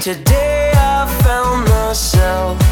Today I found myself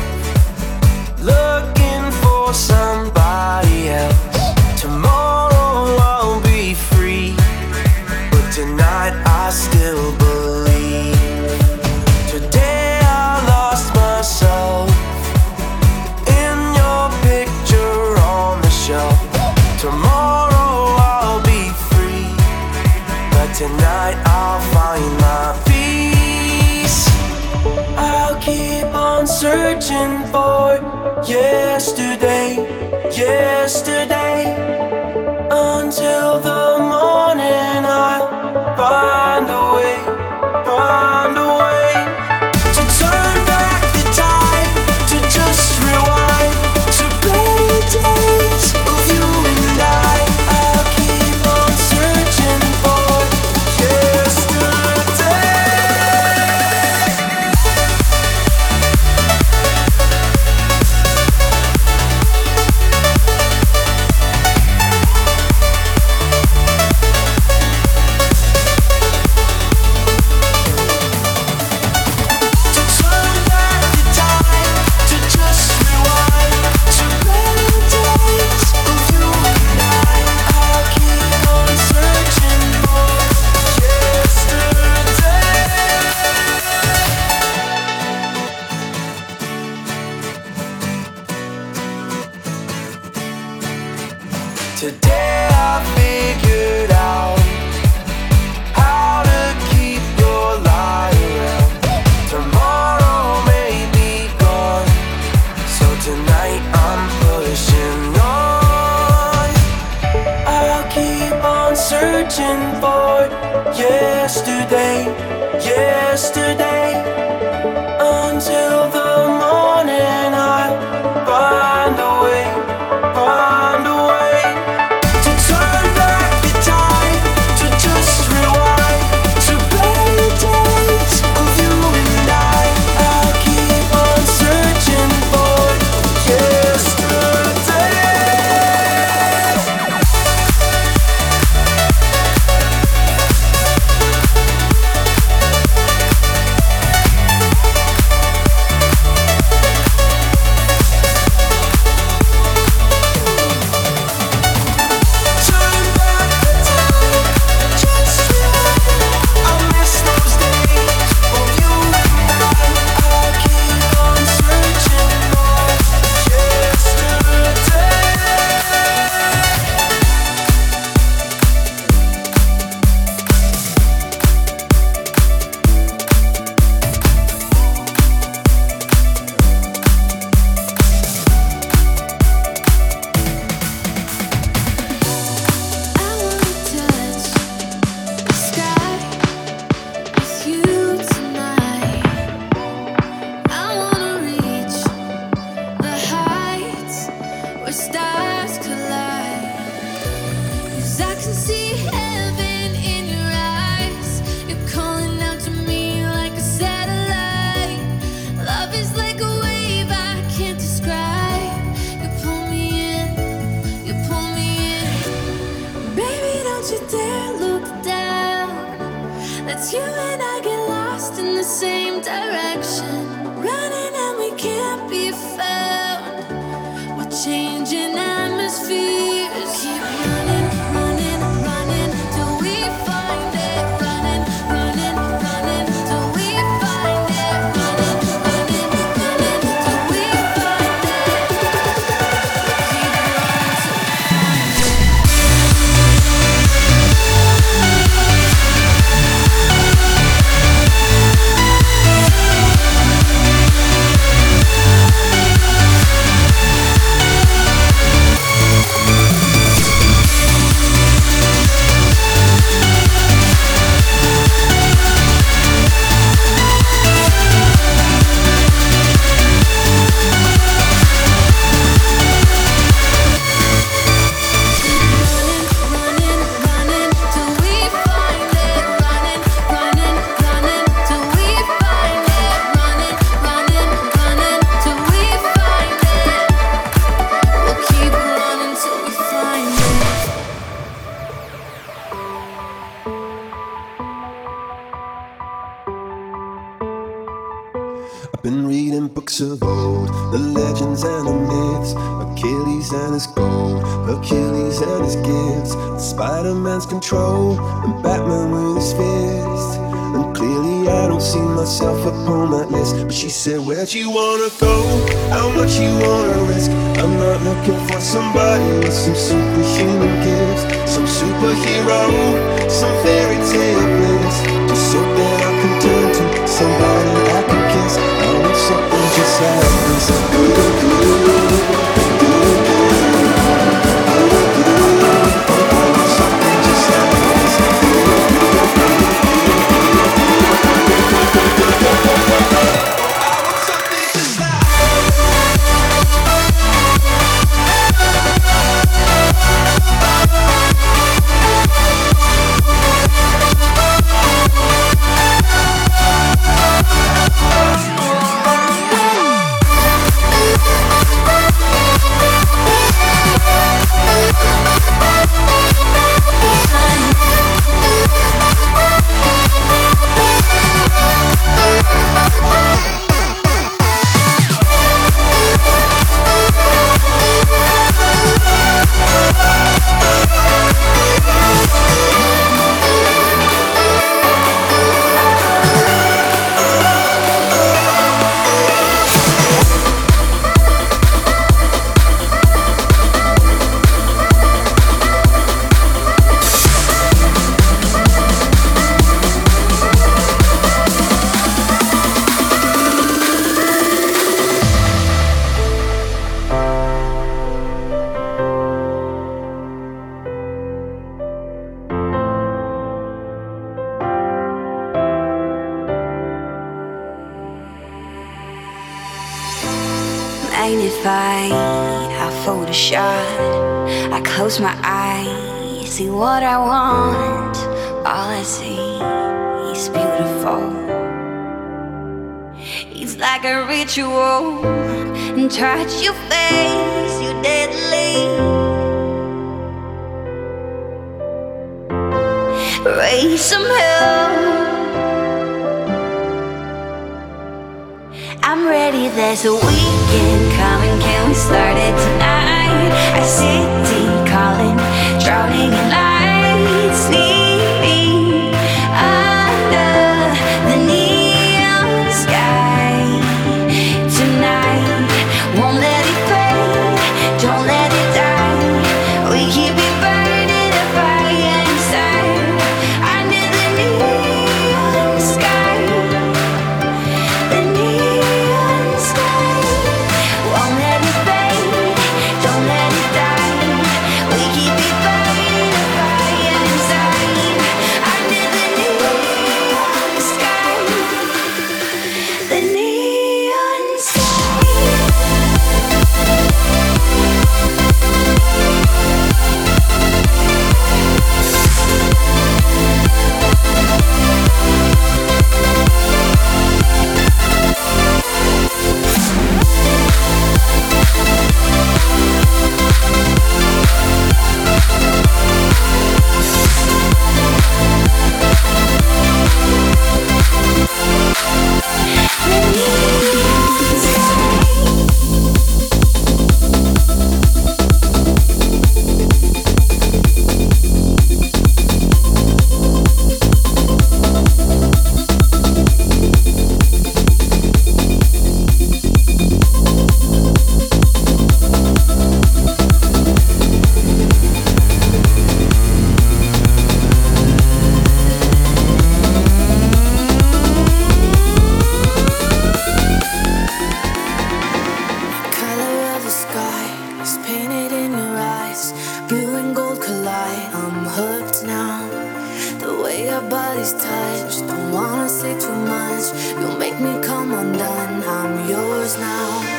Don't you dare look down. Let's you and I get lost in the same direction. Wanna go? How much you wanna risk? I'm not looking for somebody with some superhuman gifts, some superhero, Raise some hell. I'm ready, there's a weekend coming, can we start it tonight? I sit say too much. You make me come undone. I'm yours now.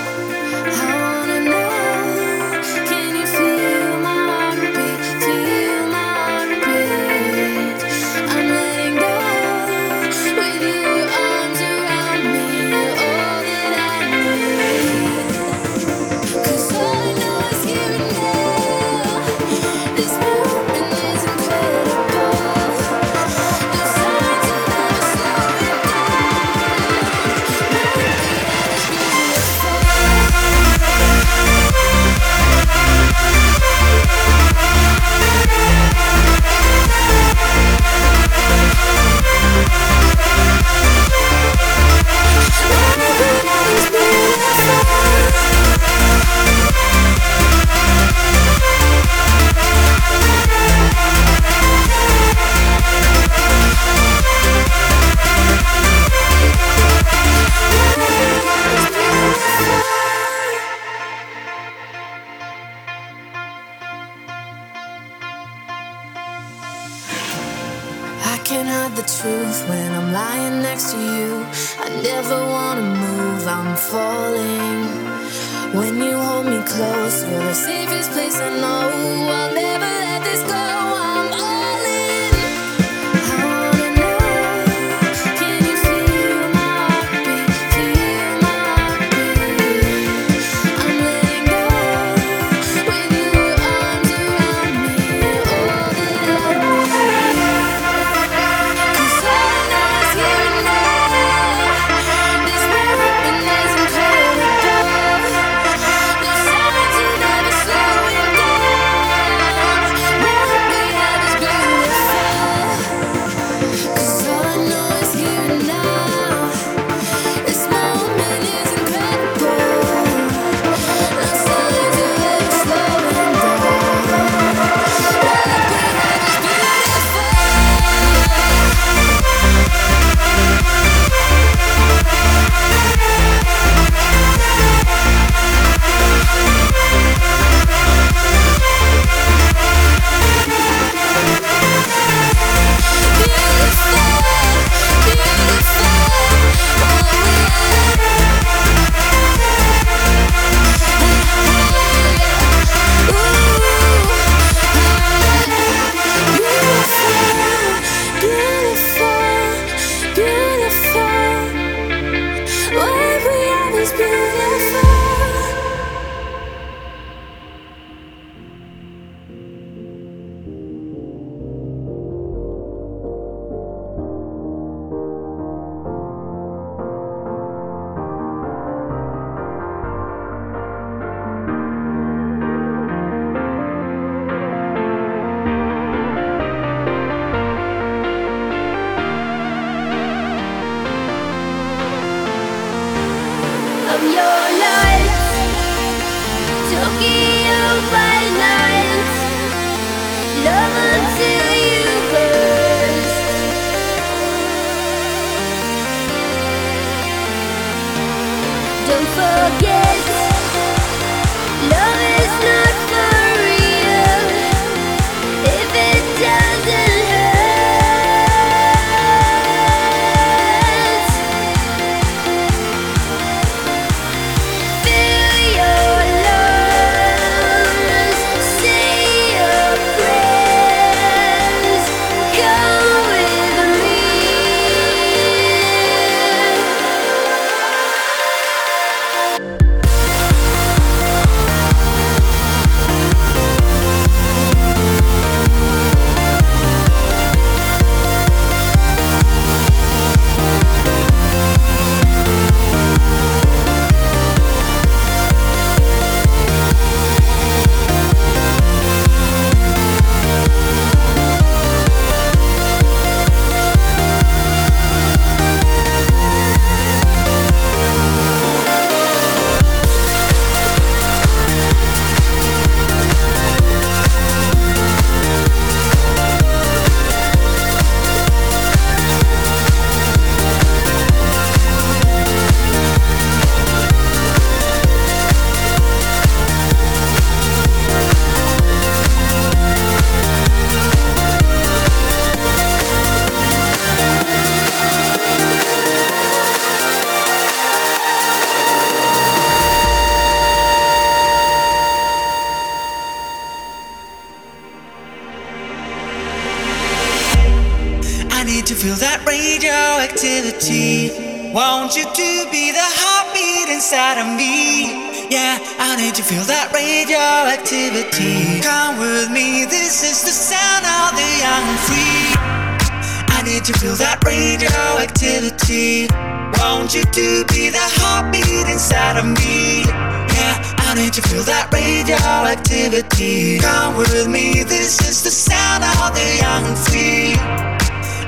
Want you to be the heartbeat inside of me. Yeah, I need to feel that radioactivity. Come with me, this is the sound of the young and free.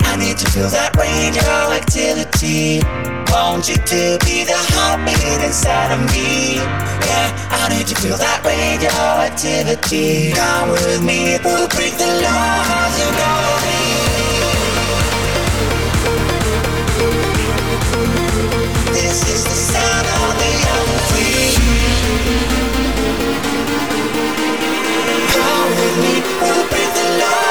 I need to feel that radioactivity. Want you to be the heartbeat inside of me. Yeah, I need to feel that radioactivity. Come with me, we'll break the laws of gravity. With me, break the laws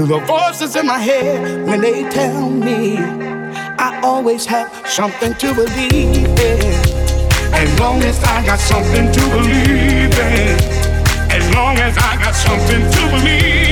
to the voices in my head when they tell me I always have something to believe in. As long as I got something to believe in. As long as I got something to believe in.